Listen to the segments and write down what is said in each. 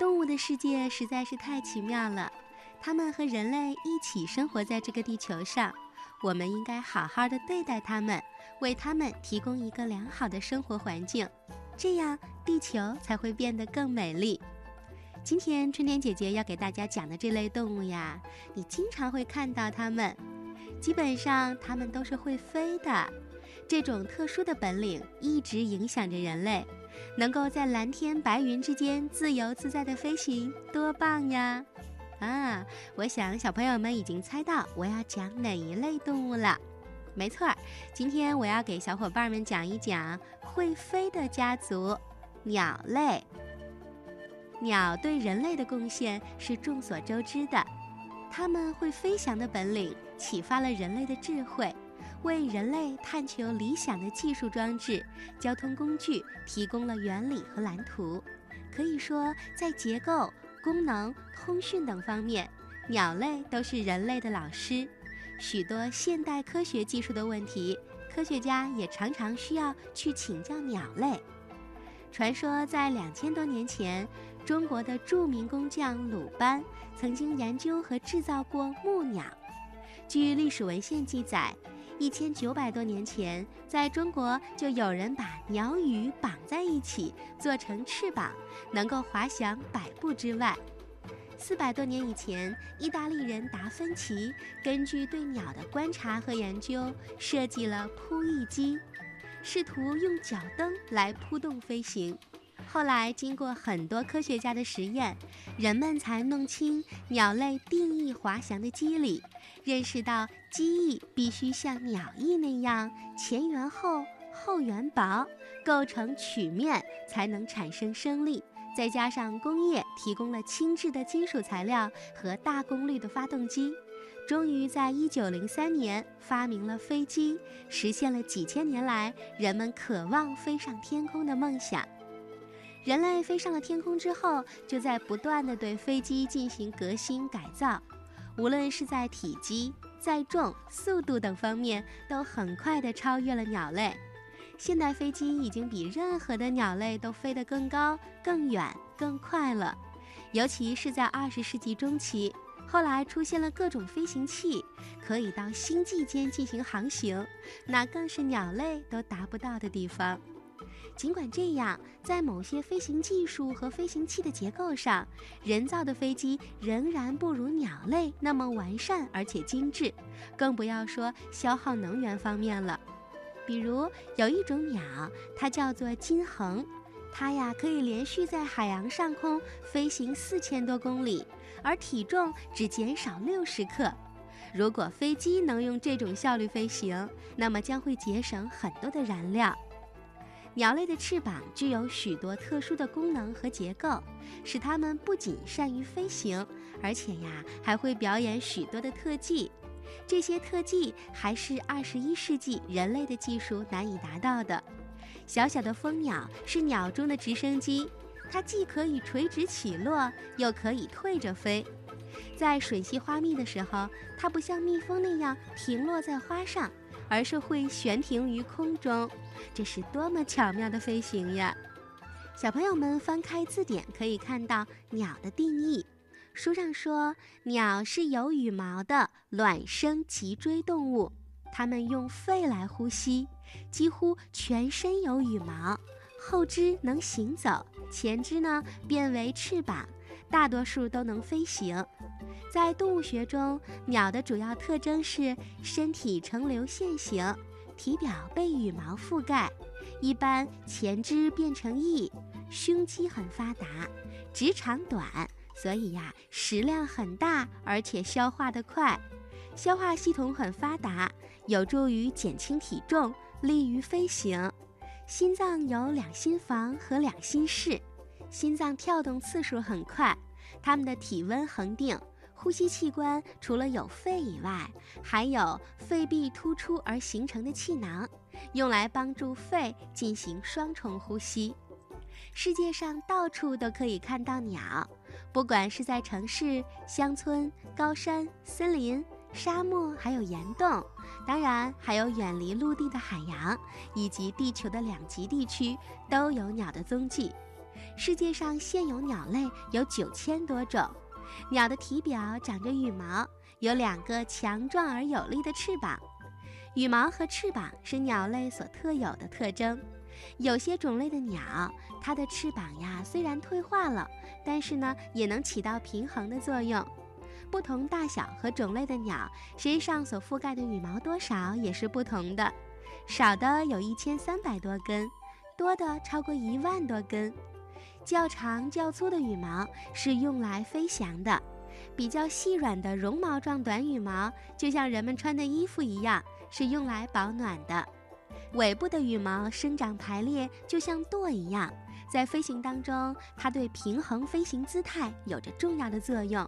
动物的世界实在是太奇妙了，它们和人类一起生活在这个地球上，我们应该好好的对待它们，为它们提供一个良好的生活环境，这样地球才会变得更美丽。今天春天姐姐要给大家讲的这类动物呀，你经常会看到它们，基本上它们都是会飞的。这种特殊的本领一直影响着人类，能够在蓝天白云之间自由自在的飞行，多棒呀！啊，我想小朋友们已经猜到我要讲哪一类动物了。没错，今天我要给小伙伴们讲一讲会飞的家族——鸟类。鸟对人类的贡献是众所周知的，它们会飞翔的本领启发了人类的智慧。为人类探求理想的技术装置、交通工具提供了原理和蓝图。可以说，在结构、功能、通讯等方面，鸟类都是人类的老师。许多现代科学技术的问题，科学家也常常需要去请教鸟类。传说在两千多年前，中国的著名工匠鲁班曾经研究和制造过木鸟。据历史文献记载。一千九百多年前，在中国就有人把鸟羽绑在一起，做成翅膀，能够滑翔百步之外。四百多年以前，意大利人达芬奇根据对鸟的观察和研究，设计了扑翼机，试图用脚蹬来扑动飞行。后来，经过很多科学家的实验，人们才弄清鸟类定义滑翔的机理，认识到机翼必须像鸟翼那样前圆厚、后圆薄，构成曲面才能产生升力。再加上工业提供了轻质的金属材料和大功率的发动机，终于在一九零三年发明了飞机，实现了几千年来人们渴望飞上天空的梦想。人类飞上了天空之后，就在不断地对飞机进行革新改造，无论是在体积、载重、速度等方面，都很快地超越了鸟类。现代飞机已经比任何的鸟类都飞得更高、更远、更快了。尤其是在二十世纪中期，后来出现了各种飞行器，可以到星际间进行航行，那更是鸟类都达不到的地方。尽管这样，在某些飞行技术和飞行器的结构上，人造的飞机仍然不如鸟类那么完善而且精致，更不要说消耗能源方面了。比如有一种鸟，它叫做金衡，它呀可以连续在海洋上空飞行四千多公里，而体重只减少六十克。如果飞机能用这种效率飞行，那么将会节省很多的燃料。鸟类的翅膀具有许多特殊的功能和结构，使它们不仅善于飞行，而且呀还会表演许多的特技。这些特技还是二十一世纪人类的技术难以达到的。小小的蜂鸟是鸟中的直升机，它既可以垂直起落，又可以退着飞。在吮吸花蜜的时候，它不像蜜蜂那样停落在花上。而是会悬停于空中，这是多么巧妙的飞行呀！小朋友们翻开字典可以看到鸟的定义。书上说，鸟是有羽毛的卵生脊椎动物，它们用肺来呼吸，几乎全身有羽毛，后肢能行走，前肢呢变为翅膀，大多数都能飞行。在动物学中，鸟的主要特征是身体呈流线型，体表被羽毛覆盖，一般前肢变成翼，胸肌很发达，直长短，所以呀食量很大，而且消化得快，消化系统很发达，有助于减轻体重，利于飞行。心脏有两心房和两心室，心脏跳动次数很快，它们的体温恒定。呼吸器官除了有肺以外，还有肺壁突出而形成的气囊，用来帮助肺进行双重呼吸。世界上到处都可以看到鸟，不管是在城市、乡村、高山、森林、沙漠，还有岩洞，当然还有远离陆地的海洋，以及地球的两极地区，都有鸟的踪迹。世界上现有鸟类有九千多种。鸟的体表长着羽毛，有两个强壮而有力的翅膀。羽毛和翅膀是鸟类所特有的特征。有些种类的鸟，它的翅膀呀虽然退化了，但是呢也能起到平衡的作用。不同大小和种类的鸟身上所覆盖的羽毛多少也是不同的，少的有一千三百多根，多的超过一万多根。较长较粗的羽毛是用来飞翔的，比较细软的绒毛状短羽毛就像人们穿的衣服一样，是用来保暖的。尾部的羽毛生长排列，就像舵一样，在飞行当中，它对平衡飞行姿态有着重要的作用。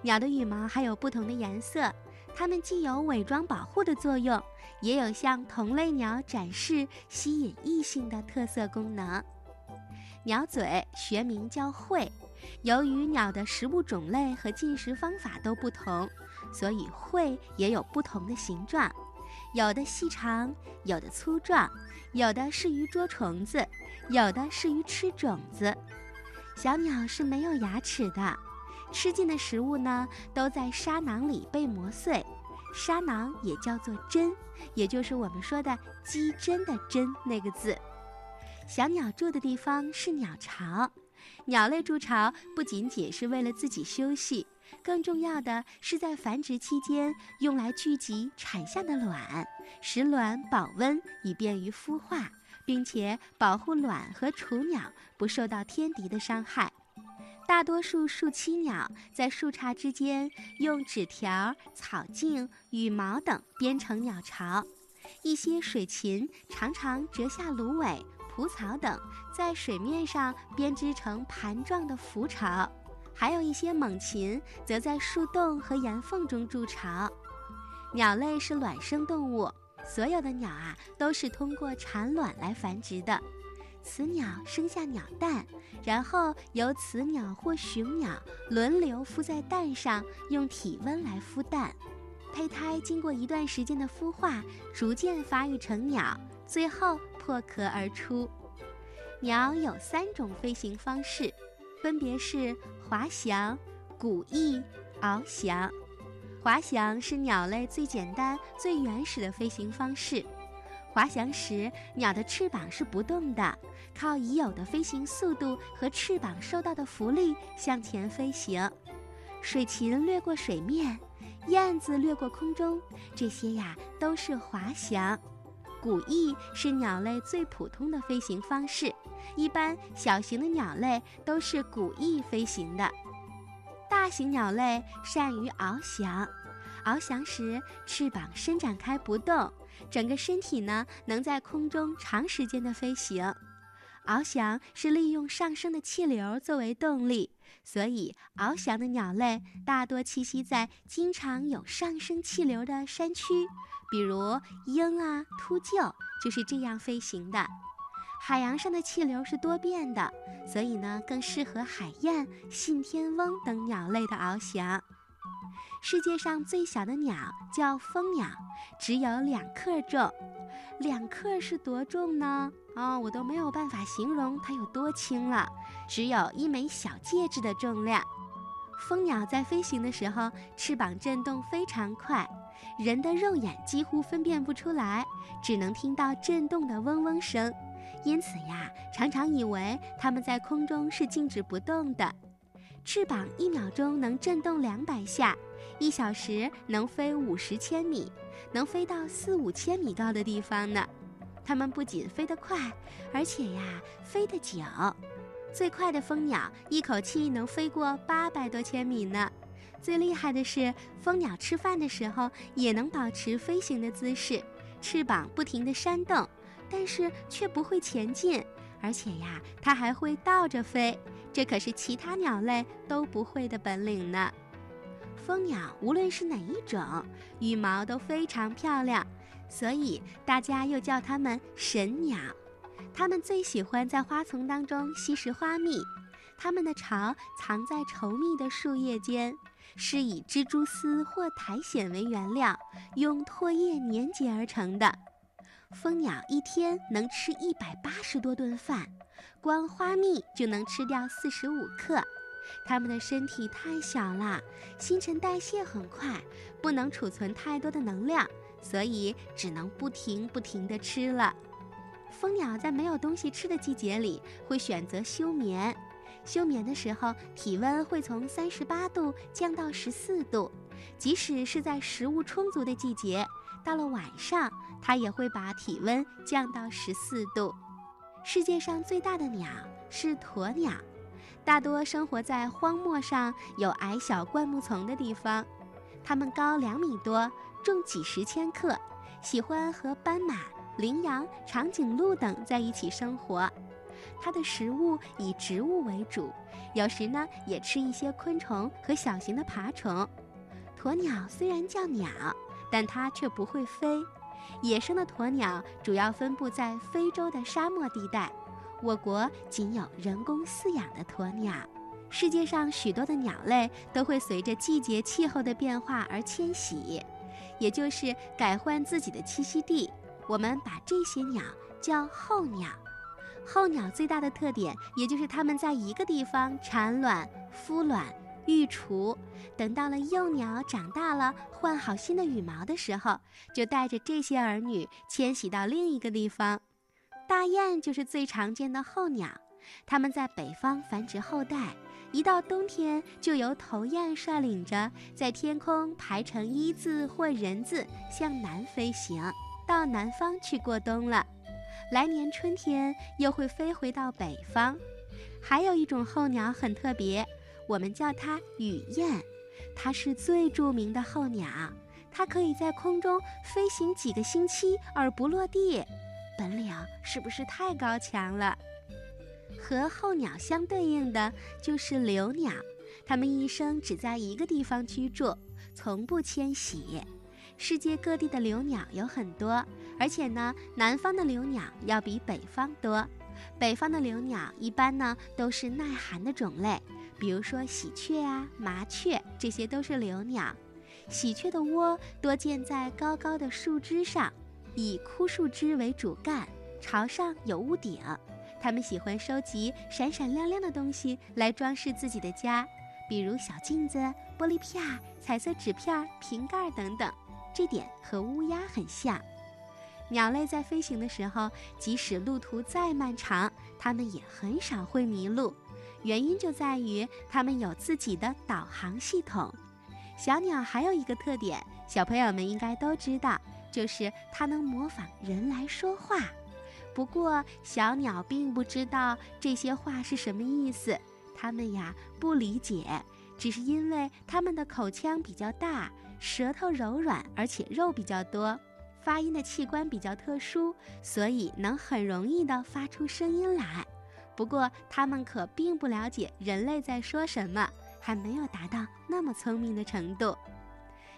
鸟的羽毛还有不同的颜色，它们既有伪装保护的作用，也有向同类鸟展示、吸引异性的特色功能。鸟嘴学名叫喙，由于鸟的食物种类和进食方法都不同，所以喙也有不同的形状。有的细长，有的粗壮，有的适于捉虫子，有的适于吃种子。小鸟是没有牙齿的，吃进的食物呢都在沙囊里被磨碎。沙囊也叫做针，也就是我们说的鸡针的针那个字。小鸟住的地方是鸟巢，鸟类筑巢不仅仅是为了自己休息。更重要的是，在繁殖期间用来聚集产下的卵，使卵保温，以便于孵化，并且保护卵和雏鸟不受到天敌的伤害。大多数树栖鸟在树杈之间用纸条、草茎、羽毛等编成鸟巢，一些水禽常常折下芦苇、蒲草等，在水面上编织成盘状的浮巢。还有一些猛禽则在树洞和岩缝中筑巢。鸟类是卵生动物，所有的鸟啊都是通过产卵来繁殖的。雌鸟生下鸟蛋，然后由雌鸟或雄鸟轮流孵在蛋上，用体温来孵蛋。胚胎经过一段时间的孵化，逐渐发育成鸟，最后破壳而出。鸟有三种飞行方式。分别是滑翔、鼓翼、翱翔。滑翔是鸟类最简单、最原始的飞行方式。滑翔时，鸟的翅膀是不动的，靠已有的飞行速度和翅膀受到的浮力向前飞行。水禽掠过水面，燕子掠过空中，这些呀都是滑翔。鼓翼是鸟类最普通的飞行方式。一般小型的鸟类都是鼓翼飞行的，大型鸟类善于翱翔。翱翔时，翅膀伸展开不动，整个身体呢能在空中长时间的飞行。翱翔是利用上升的气流作为动力，所以翱翔的鸟类大多栖息在经常有上升气流的山区，比如鹰啊、秃鹫就是这样飞行的。海洋上的气流是多变的，所以呢，更适合海燕、信天翁等鸟类的翱翔。世界上最小的鸟叫蜂鸟，只有两克重。两克是多重呢？哦，我都没有办法形容它有多轻了，只有一枚小戒指的重量。蜂鸟在飞行的时候，翅膀震动非常快，人的肉眼几乎分辨不出来，只能听到震动的嗡嗡声。因此呀，常常以为它们在空中是静止不动的。翅膀一秒钟能震动两百下，一小时能飞五十千米，能飞到四五千米高的地方呢。它们不仅飞得快，而且呀，飞得久。最快的蜂鸟一口气能飞过八百多千米呢。最厉害的是，蜂鸟吃饭的时候也能保持飞行的姿势，翅膀不停地扇动。但是却不会前进，而且呀，它还会倒着飞，这可是其他鸟类都不会的本领呢。蜂鸟无论是哪一种，羽毛都非常漂亮，所以大家又叫它们神鸟。它们最喜欢在花丛当中吸食花蜜，它们的巢藏在稠密的树叶间，是以蜘蛛丝或苔藓为原料，用唾液粘结而成的。蜂鸟一天能吃一百八十多顿饭，光花蜜就能吃掉四十五克。它们的身体太小了，新陈代谢很快，不能储存太多的能量，所以只能不停不停地吃了。蜂鸟在没有东西吃的季节里会选择休眠，休眠的时候体温会从三十八度降到十四度，即使是在食物充足的季节，到了晚上它也会把体温降到十四度。世界上最大的鸟是鸵鸟，大多生活在荒漠上有矮小灌木丛的地方。它们高两米多，重几十千克，喜欢和斑马、羚羊、长颈鹿等在一起生活。它的食物以植物为主，有时呢也吃一些昆虫和小型的爬虫。鸵鸟虽然叫鸟，但它却不会飞。野生的鸵鸟主要分布在非洲的沙漠地带，我国仅有人工饲养的鸵鸟。世界上许多的鸟类都会随着季节气候的变化而迁徙，也就是改换自己的栖息地。我们把这些鸟叫候鸟。候鸟最大的特点，也就是它们在一个地方产卵、孵卵。育雏，等到了幼鸟长大了，换好新的羽毛的时候，就带着这些儿女迁徙到另一个地方。大雁就是最常见的候鸟，它们在北方繁殖后代，一到冬天就由头雁率领着，在天空排成一字或人字向南飞行，到南方去过冬了。来年春天又会飞回到北方。还有一种候鸟很特别。我们叫它雨燕，它是最著名的候鸟，它可以在空中飞行几个星期而不落地，本领是不是太高强了？和候鸟相对应的就是留鸟，它们一生只在一个地方居住，从不迁徙。世界各地的留鸟有很多，而且呢，南方的留鸟要比北方多。北方的留鸟一般呢都是耐寒的种类。比如说喜鹊呀、麻雀，这些都是留鸟。喜鹊的窝多建在高高的树枝上，以枯树枝为主干，朝上有屋顶。它们喜欢收集闪闪亮亮的东西来装饰自己的家，比如小镜子、玻璃片、彩色纸片、瓶盖等等。这点和乌鸦很像。鸟类在飞行的时候，即使路途再漫长，它们也很少会迷路。原因就在于它们有自己的导航系统。小鸟还有一个特点，小朋友们应该都知道，就是它能模仿人来说话。不过，小鸟并不知道这些话是什么意思，它们呀不理解，只是因为它们的口腔比较大，舌头柔软，而且肉比较多，发音的器官比较特殊，所以能很容易地发出声音来。不过，它们可并不了解人类在说什么，还没有达到那么聪明的程度。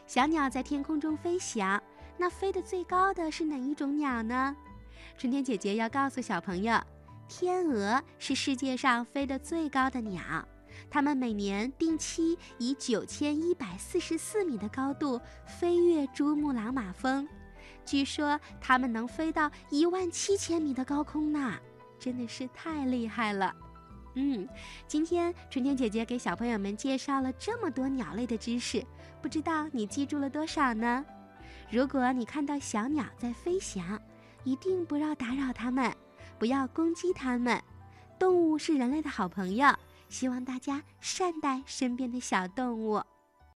小鸟在天空中飞翔，那飞得最高的是哪一种鸟呢？春天姐姐要告诉小朋友，天鹅是世界上飞得最高的鸟，它们每年定期以九千一百四十四米的高度飞越珠穆朗玛峰，据说它们能飞到一万七千米的高空呢。真的是太厉害了，嗯，今天春天姐姐给小朋友们介绍了这么多鸟类的知识，不知道你记住了多少呢？如果你看到小鸟在飞翔，一定不要打扰它们，不要攻击它们。动物是人类的好朋友，希望大家善待身边的小动物。